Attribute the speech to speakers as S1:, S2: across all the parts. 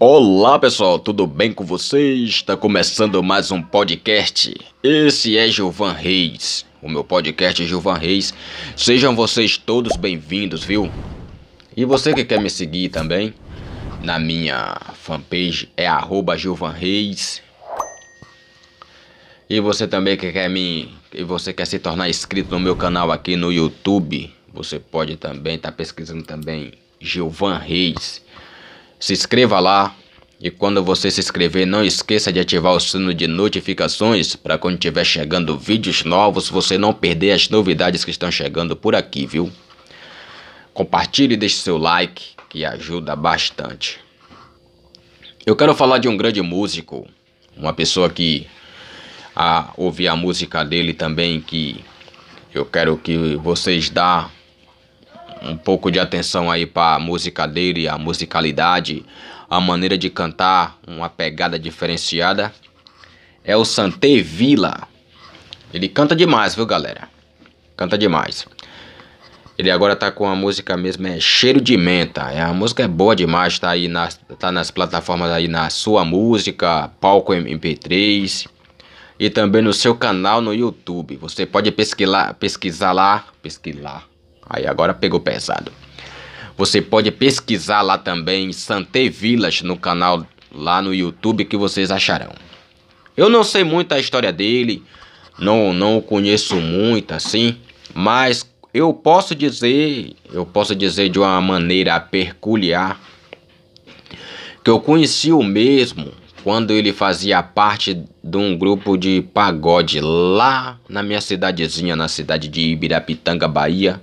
S1: Olá pessoal, tudo bem com vocês? Está começando mais um podcast. Esse é Gilvan Reis, o meu podcast Gilvan Reis. Sejam vocês todos bem-vindos, viu? E você que quer me seguir também, na minha fanpage é arroba Gilvan Reis. E você também que quer me. E você quer se tornar inscrito no meu canal aqui no YouTube, você pode também estar tá pesquisando também Gilvan Reis. Se inscreva lá e quando você se inscrever, não esqueça de ativar o sino de notificações para quando estiver chegando vídeos novos, você não perder as novidades que estão chegando por aqui, viu? Compartilhe e deixe seu like, que ajuda bastante. Eu quero falar de um grande músico, uma pessoa que a ouvir a música dele também, que eu quero que vocês dá um pouco de atenção aí para a música dele, a musicalidade, a maneira de cantar, uma pegada diferenciada. É o Sante Vila. Ele canta demais, viu, galera? Canta demais. Ele agora tá com a música mesmo, é Cheiro de Menta. É, a música é boa demais, tá aí nas, tá nas plataformas aí na sua música, palco MP3 e também no seu canal no YouTube. Você pode pesquisar, pesquisar lá, pesquisar Aí agora pegou pesado. Você pode pesquisar lá também Santé Village no canal lá no YouTube que vocês acharão. Eu não sei muito a história dele, não não o conheço muito assim, mas eu posso dizer, eu posso dizer de uma maneira peculiar que eu conheci o mesmo quando ele fazia parte de um grupo de pagode lá na minha cidadezinha, na cidade de Ibirapitanga, Bahia.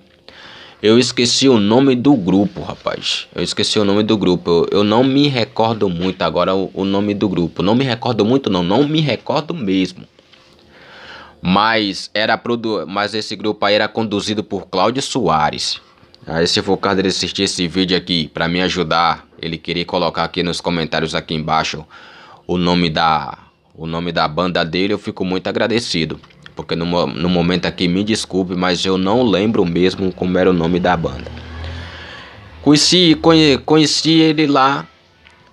S1: Eu esqueci o nome do grupo, rapaz. Eu esqueci o nome do grupo. Eu, eu não me recordo muito agora o, o, nome do grupo. Não me recordo muito, não. Não me recordo mesmo. Mas era produ... mas esse grupo aí era conduzido por Cláudio Soares. Aí se for caso dele assistir esse vídeo aqui para me ajudar, ele queria colocar aqui nos comentários aqui embaixo o nome da o nome da banda dele, eu fico muito agradecido. Porque no, no momento aqui, me desculpe, mas eu não lembro mesmo como era o nome da banda. Conheci, conhe, conheci ele lá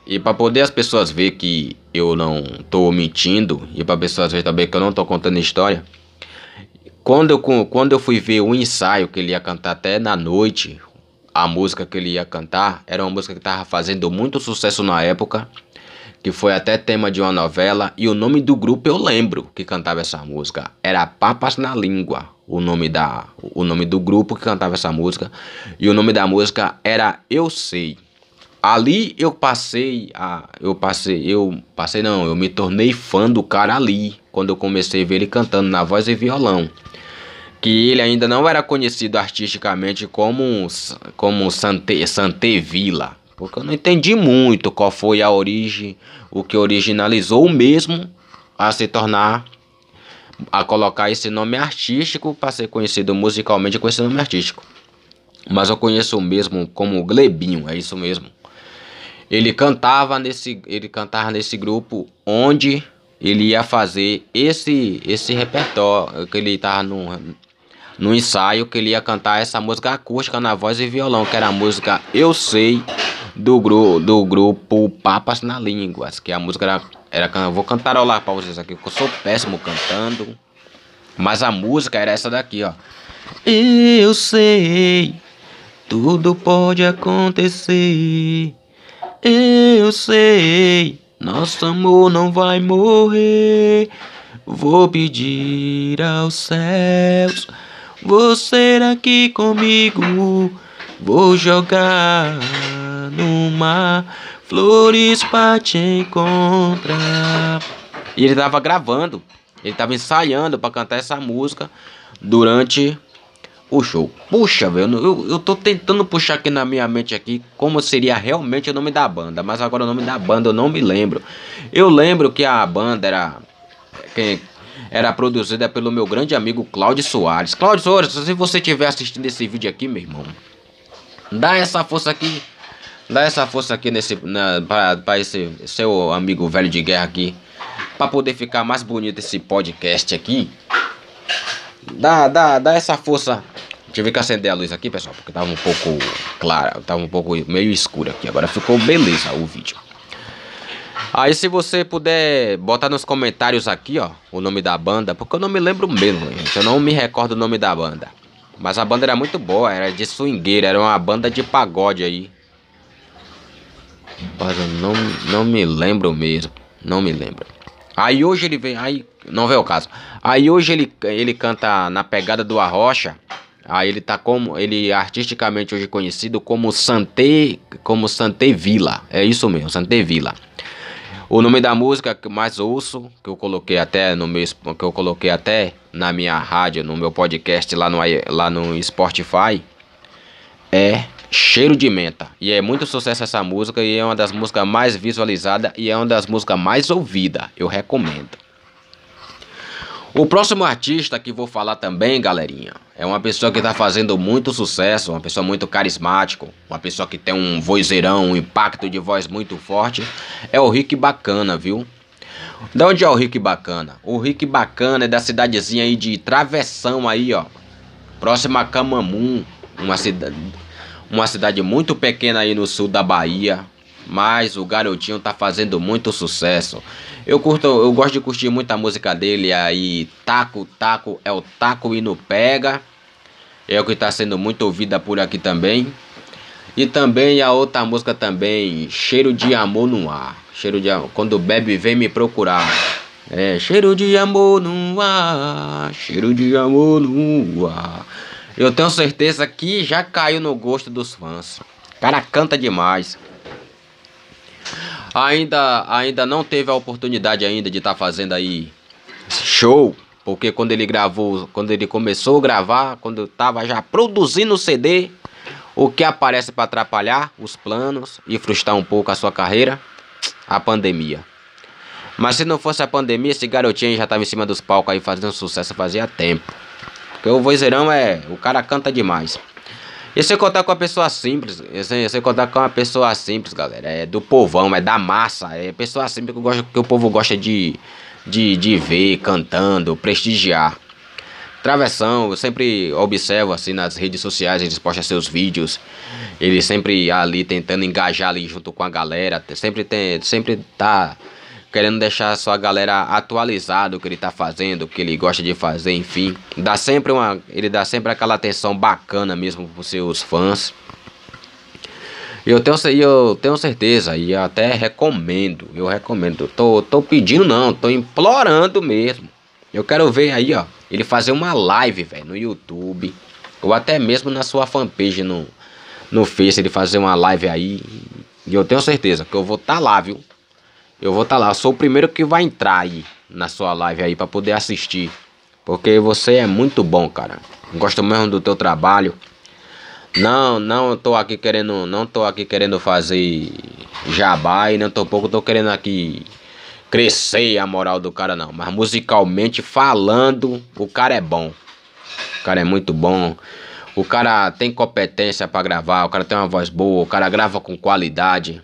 S1: e para poder as pessoas ver que eu não tô mentindo e para pessoas ver também que eu não tô contando história. Quando eu, quando eu fui ver o ensaio que ele ia cantar até na noite, a música que ele ia cantar era uma música que tava fazendo muito sucesso na época que foi até tema de uma novela, e o nome do grupo eu lembro que cantava essa música. Era Papas na Língua, o nome da o nome do grupo que cantava essa música, e o nome da música era Eu Sei. Ali eu passei a eu passei, eu passei não, eu me tornei fã do cara ali, quando eu comecei a ver ele cantando na voz e violão. Que ele ainda não era conhecido artisticamente como como Sante, Sante Vila porque eu não entendi muito qual foi a origem, o que originalizou mesmo a se tornar a colocar esse nome artístico para ser conhecido musicalmente com esse nome artístico. Mas eu conheço o mesmo como Glebinho, é isso mesmo. Ele cantava nesse, ele cantava nesse grupo onde ele ia fazer esse esse repertório que ele estava no no ensaio que ele ia cantar essa música acústica na voz e violão, que era a música Eu Sei do, gru, do grupo Papas na Línguas, que a música era, era vou cantarolar para vocês aqui, porque eu sou péssimo cantando, mas a música era essa daqui, ó. Eu sei, tudo pode acontecer. Eu sei, nosso amor não vai morrer. Vou pedir aos céus, você aqui comigo. Vou jogar no mar, flores pra te encontrar. E ele tava gravando, ele tava ensaiando para cantar essa música durante o show. Puxa, velho, eu, eu tô tentando puxar aqui na minha mente aqui como seria realmente o nome da banda, mas agora o nome da banda eu não me lembro. Eu lembro que a banda era quem era produzida pelo meu grande amigo Cláudio Soares. Cláudio Soares, se você estiver assistindo esse vídeo aqui, meu irmão, dá essa força aqui Dá essa força aqui nesse para esse seu amigo velho de guerra aqui, para poder ficar mais bonito esse podcast aqui. Dá, dá, dá essa força. Ver que acender a luz aqui, pessoal, porque tava um pouco clara, tava um pouco meio escuro aqui. Agora ficou beleza o vídeo. Aí se você puder botar nos comentários aqui, ó, o nome da banda, porque eu não me lembro mesmo, gente. Eu não me recordo o nome da banda. Mas a banda era muito boa, era de swingueira, era uma banda de pagode aí. Mas eu não, não me lembro mesmo. Não me lembro. Aí hoje ele vem. Aí. Não vê o caso. Aí hoje ele, ele canta na pegada do Arrocha. Aí ele tá como. Ele é artisticamente hoje conhecido como Sante. Como Sante Vila. É isso mesmo, Sante Vila. O nome da música que mais ouço, que eu coloquei até no meu, que eu coloquei até na minha rádio, no meu podcast lá no, lá no Spotify, é Cheiro de Menta. E é muito sucesso essa música e é uma das músicas mais visualizadas e é uma das músicas mais ouvidas. Eu recomendo. O próximo artista que vou falar também, galerinha, é uma pessoa que está fazendo muito sucesso, uma pessoa muito carismática, uma pessoa que tem um vozeirão, um impacto de voz muito forte, é o Rick Bacana, viu? Da onde é o Rick Bacana? O Rick Bacana é da cidadezinha aí de Travessão aí, ó. Próxima a Camamum, uma cidade, uma cidade muito pequena aí no sul da Bahia, mas o garotinho tá fazendo muito sucesso. Eu curto, eu gosto de curtir muita música dele aí, Taco Taco é o Taco e no Pega. É o que está sendo muito ouvida por aqui também. E também a outra música também, Cheiro de Amor no Ar. Cheiro de quando bebe vem me procurar. É, cheiro de amor no ar, cheiro de amor no ar. Eu tenho certeza que já caiu no gosto dos fãs. O cara canta demais ainda, ainda não teve a oportunidade ainda de estar tá fazendo aí show, porque quando ele gravou, quando ele começou a gravar, quando estava já produzindo o CD, o que aparece para atrapalhar os planos e frustrar um pouco a sua carreira? A pandemia. Mas se não fosse a pandemia, esse garotinho já estava em cima dos palcos aí fazendo sucesso fazia tempo. Porque o vozeirão é. O cara canta demais. E sem contar com uma pessoa simples, sem contar com uma pessoa simples, galera. É do povão, é da massa. É pessoa simples que, que o povo gosta de, de, de ver, cantando, prestigiar. Travessão, eu sempre observo assim nas redes sociais, eles postam seus vídeos. Ele sempre ali tentando engajar ali junto com a galera. Sempre tem, sempre tá querendo deixar a sua galera atualizado o que ele tá fazendo, o que ele gosta de fazer, enfim. Dá sempre uma, ele dá sempre aquela atenção bacana mesmo pros seus fãs. Eu tenho, eu tenho certeza e até recomendo, eu recomendo. Tô, tô pedindo não, tô implorando mesmo. Eu quero ver aí, ó, ele fazer uma live, velho, no YouTube ou até mesmo na sua fanpage no no Face, ele fazer uma live aí. E eu tenho certeza que eu vou estar tá lá, viu? Eu vou estar tá lá. Eu sou o primeiro que vai entrar aí na sua live aí para poder assistir. Porque você é muito bom, cara. Gosto mesmo do teu trabalho. Não, não tô aqui querendo, não tô aqui querendo fazer jabá e não tô pouco tô querendo aqui crescer a moral do cara não, mas musicalmente falando, o cara é bom. O cara é muito bom. O cara tem competência para gravar, o cara tem uma voz boa, o cara grava com qualidade.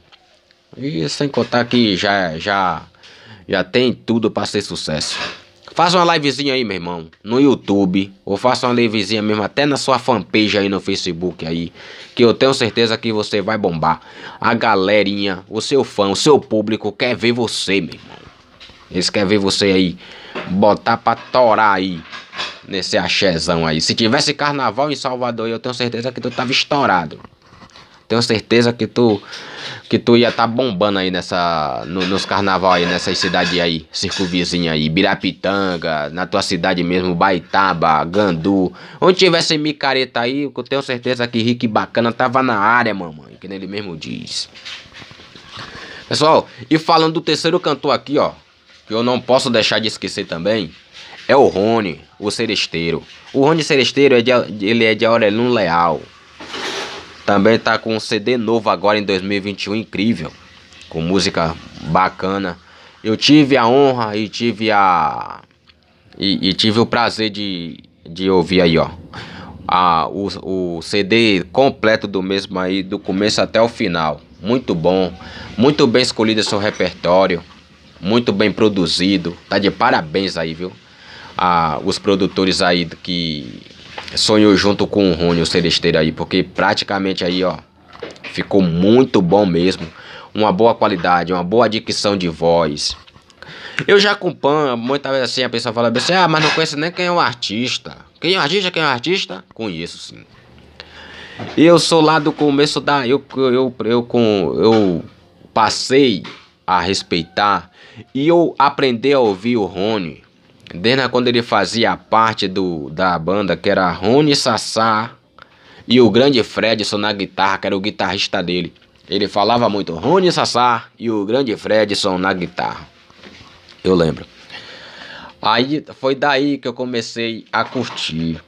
S1: E sem contar que já, já, já tem tudo para ser sucesso. Faça uma livezinha aí, meu irmão, no YouTube. Ou faça uma livezinha mesmo até na sua fanpage aí no Facebook aí. Que eu tenho certeza que você vai bombar. A galerinha, o seu fã, o seu público quer ver você, meu irmão. Eles querem ver você aí. Botar pra torar aí. Nesse axézão aí. Se tivesse carnaval em Salvador, eu tenho certeza que tu tava estourado. Tenho certeza que tu que tu ia estar tá bombando aí nessa no, nos carnaval aí nessas cidades aí, circunvizinha aí, Birapitanga, na tua cidade mesmo, Baitaba, Gandu, onde tivesse micareta aí, eu tenho certeza que Rick Bacana tava na área, mamãe, que nem ele mesmo diz. Pessoal, e falando do terceiro cantor aqui, ó, que eu não posso deixar de esquecer também, é o Rony, o Seresteiro. O Rony Seresteiro é de, ele é de Aurelino Leal. Também tá com um CD novo agora em 2021, incrível. Com música bacana. Eu tive a honra e tive a. E, e tive o prazer de, de ouvir aí, ó. A, o, o CD completo do mesmo aí, do começo até o final. Muito bom. Muito bem escolhido seu repertório. Muito bem produzido. Tá de parabéns aí, viu? Ah, os produtores aí que sonhou junto com o Rony, o Celesteiro aí, porque praticamente aí, ó, ficou muito bom mesmo. uma boa qualidade, uma boa dicção de voz. Eu já acompanho, muitas vezes assim, a pessoa fala assim, ah, mas não conheço nem quem é o artista. Quem é o artista, quem é o artista? Conheço sim. Eu sou lá do começo da. Eu, eu, eu, eu, com, eu passei a respeitar e eu aprendi a ouvir o Rony. Desde quando ele fazia parte do, da banda, que era Rony Sassá e o grande Fredson na guitarra, que era o guitarrista dele. Ele falava muito Rony Sassá e o grande Fredson na guitarra. Eu lembro. Aí foi daí que eu comecei a curtir.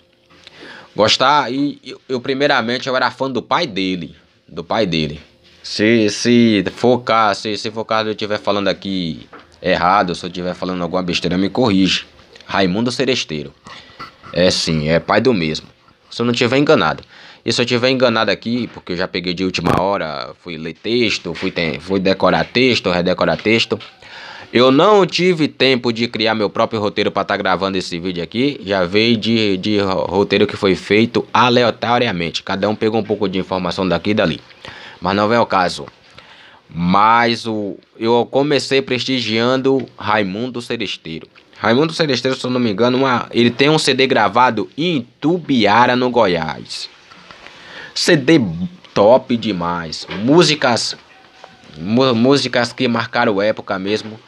S1: Gostar e eu, eu primeiramente eu era fã do pai dele, do pai dele. Se se focar, se se for caso eu estiver falando aqui errado, se eu estiver falando alguma besteira, me corrige. Raimundo Seresteiro. É sim, é pai do mesmo. Se eu não estiver enganado. E se eu estiver enganado aqui, porque eu já peguei de última hora, fui ler texto, fui, fui decorar texto, redecorar texto. Eu não tive tempo de criar meu próprio roteiro para estar tá gravando esse vídeo aqui. Já veio de, de roteiro que foi feito aleatoriamente. Cada um pegou um pouco de informação daqui e dali. Mas não vem ao caso. Mas o, eu comecei prestigiando Raimundo Seresteiro. Raimundo Seresteiro, se eu não me engano, uma, ele tem um CD gravado em Tubiara, no Goiás. CD top demais. Músicas músicas que marcaram época mesmo,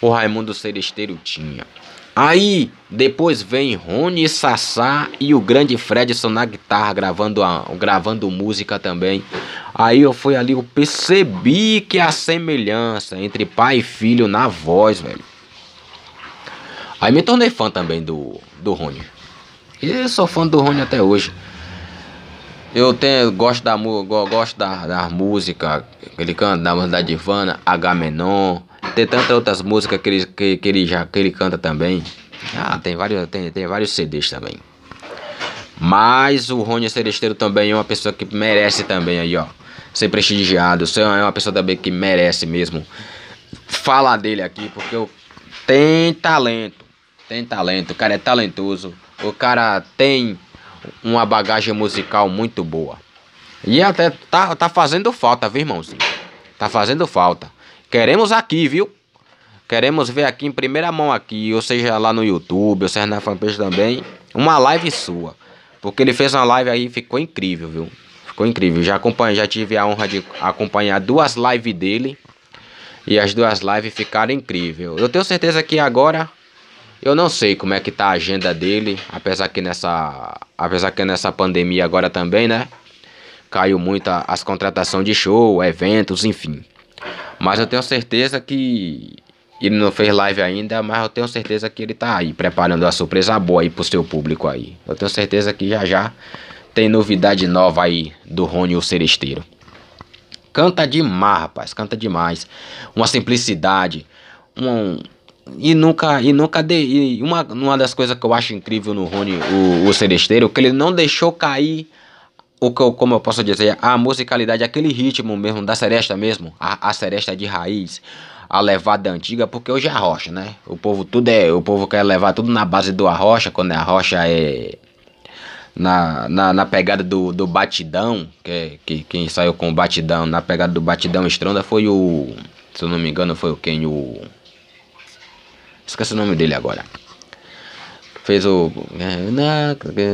S1: o Raimundo Seresteiro tinha. Aí depois vem Rony Sassá e o grande Fredson na guitarra gravando, a, gravando música também. Aí eu fui ali, eu percebi que a semelhança entre pai e filho na voz, velho. Aí me tornei fã também do, do Rony. E sou fã do Rony até hoje. Eu tenho, gosto da, gosto da, da música que ele canta, da da Divana, H-Menon. Tem tantas outras músicas que ele, que, que, ele já, que ele canta também. Ah, tem vários, tem, tem vários CDs também. Mas o Rony Seresteiro também é uma pessoa que merece também aí, ó. Ser prestigiado. É uma pessoa também que merece mesmo falar dele aqui, porque eu, tem talento. Tem talento. O cara é talentoso. O cara tem uma bagagem musical muito boa. E até tá, tá fazendo falta, viu, irmãozinho? Tá fazendo falta. Queremos aqui, viu? Queremos ver aqui em primeira mão aqui, ou seja, lá no YouTube, ou seja, na fanpage também, uma live sua. Porque ele fez uma live aí ficou incrível, viu? Ficou incrível. Já acompanhei, já tive a honra de acompanhar duas lives dele. E as duas lives ficaram incríveis. Eu tenho certeza que agora eu não sei como é que tá a agenda dele, apesar que nessa, apesar que nessa pandemia agora também, né? Caiu muito as contratações de show, eventos, enfim. Mas eu tenho certeza que ele não fez live ainda, mas eu tenho certeza que ele tá aí preparando a surpresa boa aí pro seu público aí. Eu tenho certeza que já já tem novidade nova aí do Rony o Seresteiro. Canta demais, rapaz, canta demais. Uma simplicidade, um, e nunca, e nunca de, e uma, uma das coisas que eu acho incrível no Rony, o, o Celesteiro, que ele não deixou cair o que eu, como eu posso dizer, a musicalidade, aquele ritmo mesmo da seresta mesmo, a, a seresta de raiz, a levada antiga, porque hoje é a rocha, né? O povo tudo é, o povo quer levar tudo na base do arrocha, quando a rocha é na, na, na pegada do, do batidão, que, que quem saiu com o batidão, na pegada do batidão estronda foi o, se eu não me engano, foi o quem o Esqueci o nome dele agora. Fez o.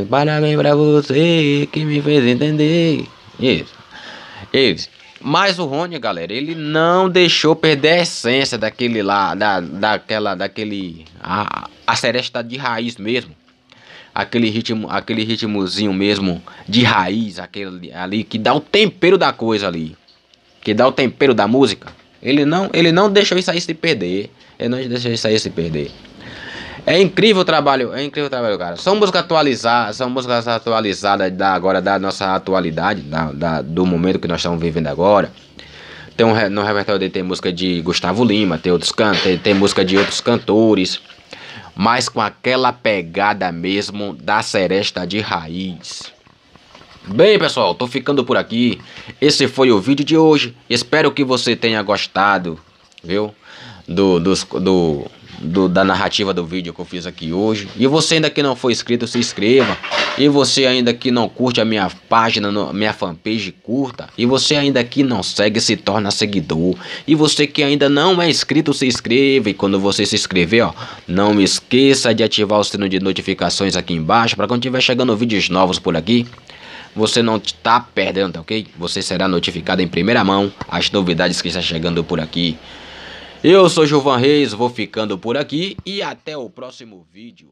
S1: Parabéns pra você que me fez entender. Isso. Eles. Mas o Rony, galera, ele não deixou perder a essência daquele lá, da, daquela, daquele, a, a seresta de raiz mesmo, aquele ritmo, aquele ritmozinho mesmo de raiz, aquele ali que dá o tempero da coisa ali, que dá o tempero da música. Ele não, ele não deixou isso aí se perder. Ele não deixou isso aí se perder. É incrível o trabalho, é incrível o trabalho, cara. São músicas atualizadas, são músicas atualizadas da, agora da nossa atualidade, da, da, do momento que nós estamos vivendo agora. Tem um, no repertório dele tem música de Gustavo Lima, tem outros can, tem, tem música de outros cantores, mas com aquela pegada mesmo da seresta de raiz. Bem, pessoal, tô ficando por aqui. Esse foi o vídeo de hoje. Espero que você tenha gostado, viu? do, dos, do, do, da narrativa do vídeo que eu fiz aqui hoje. E você ainda que não for inscrito, se inscreva. E você ainda que não curte a minha página, no, minha fanpage, curta. E você ainda que não segue, se torna seguidor. E você que ainda não é inscrito, se inscreva. E quando você se inscrever, ó, não esqueça de ativar o sino de notificações aqui embaixo. Para quando tiver chegando vídeos novos por aqui, você não está perdendo, tá ok? Você será notificado em primeira mão as novidades que está chegando por aqui. Eu sou Gilvan Reis, vou ficando por aqui e até o próximo vídeo.